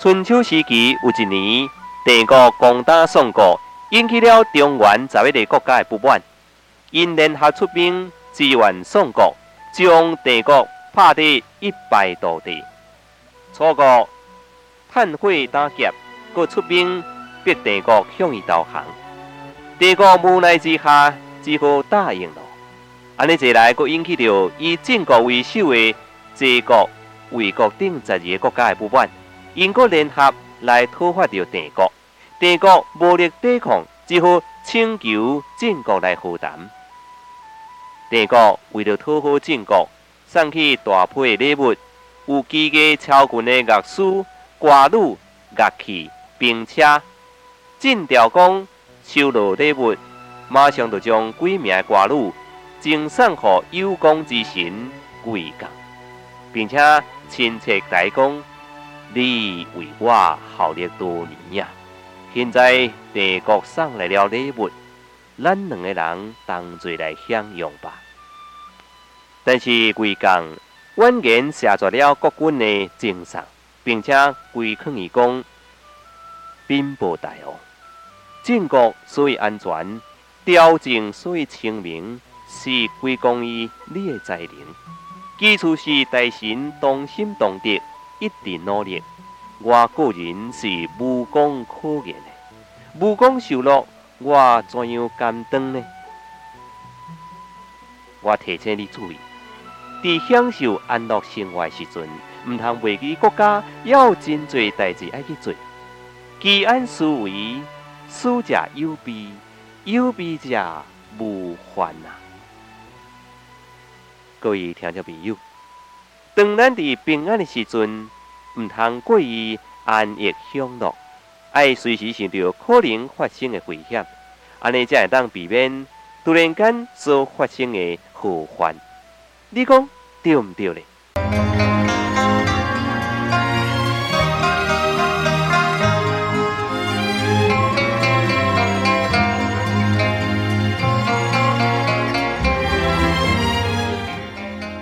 春秋时期有一年，帝国攻打宋国，引起了中原十一个国家的不满，因联合出兵支援宋国，将帝国拍得一败涂地。楚国趁火打劫，佮出兵逼帝国向伊投降。帝国无奈之下，只好答应了。安尼一来，佮引起着以晋国为首的齐国、魏国等十二个国家的不满。英国联合来讨伐着帝国，帝国无力抵抗，只好请求晋国来和谈。帝国为了讨好晋国，送去大批礼物，有几个超群的乐师、歌女、乐器、兵车。晋悼公收到礼物，马上就将几名歌女赠送给有功之神贵港，并且亲切代讲。你为我效力多年呀！现在帝国送来了礼物，咱两个人同齐来享用吧。但是贵港婉言谢绝了国君的赠送，并且归劝伊讲：禀报大王，晋国所以安全，朝政所以清明，是归功于你的才能。基础是大神同心同德。一定努力，我个人是无功可言的。无功受禄，我怎样甘当呢？我提醒你注意，在享受安乐生活时阵，唔通忘记国家要真多代志爱去做。居安思危，思者有备，有备者无患啊。各位听众朋友。当咱伫平安的时阵，毋通过于安逸享乐，爱随时想着可能发生的危险，安尼才会当避免突然间所发生的祸患。你讲对毋对咧？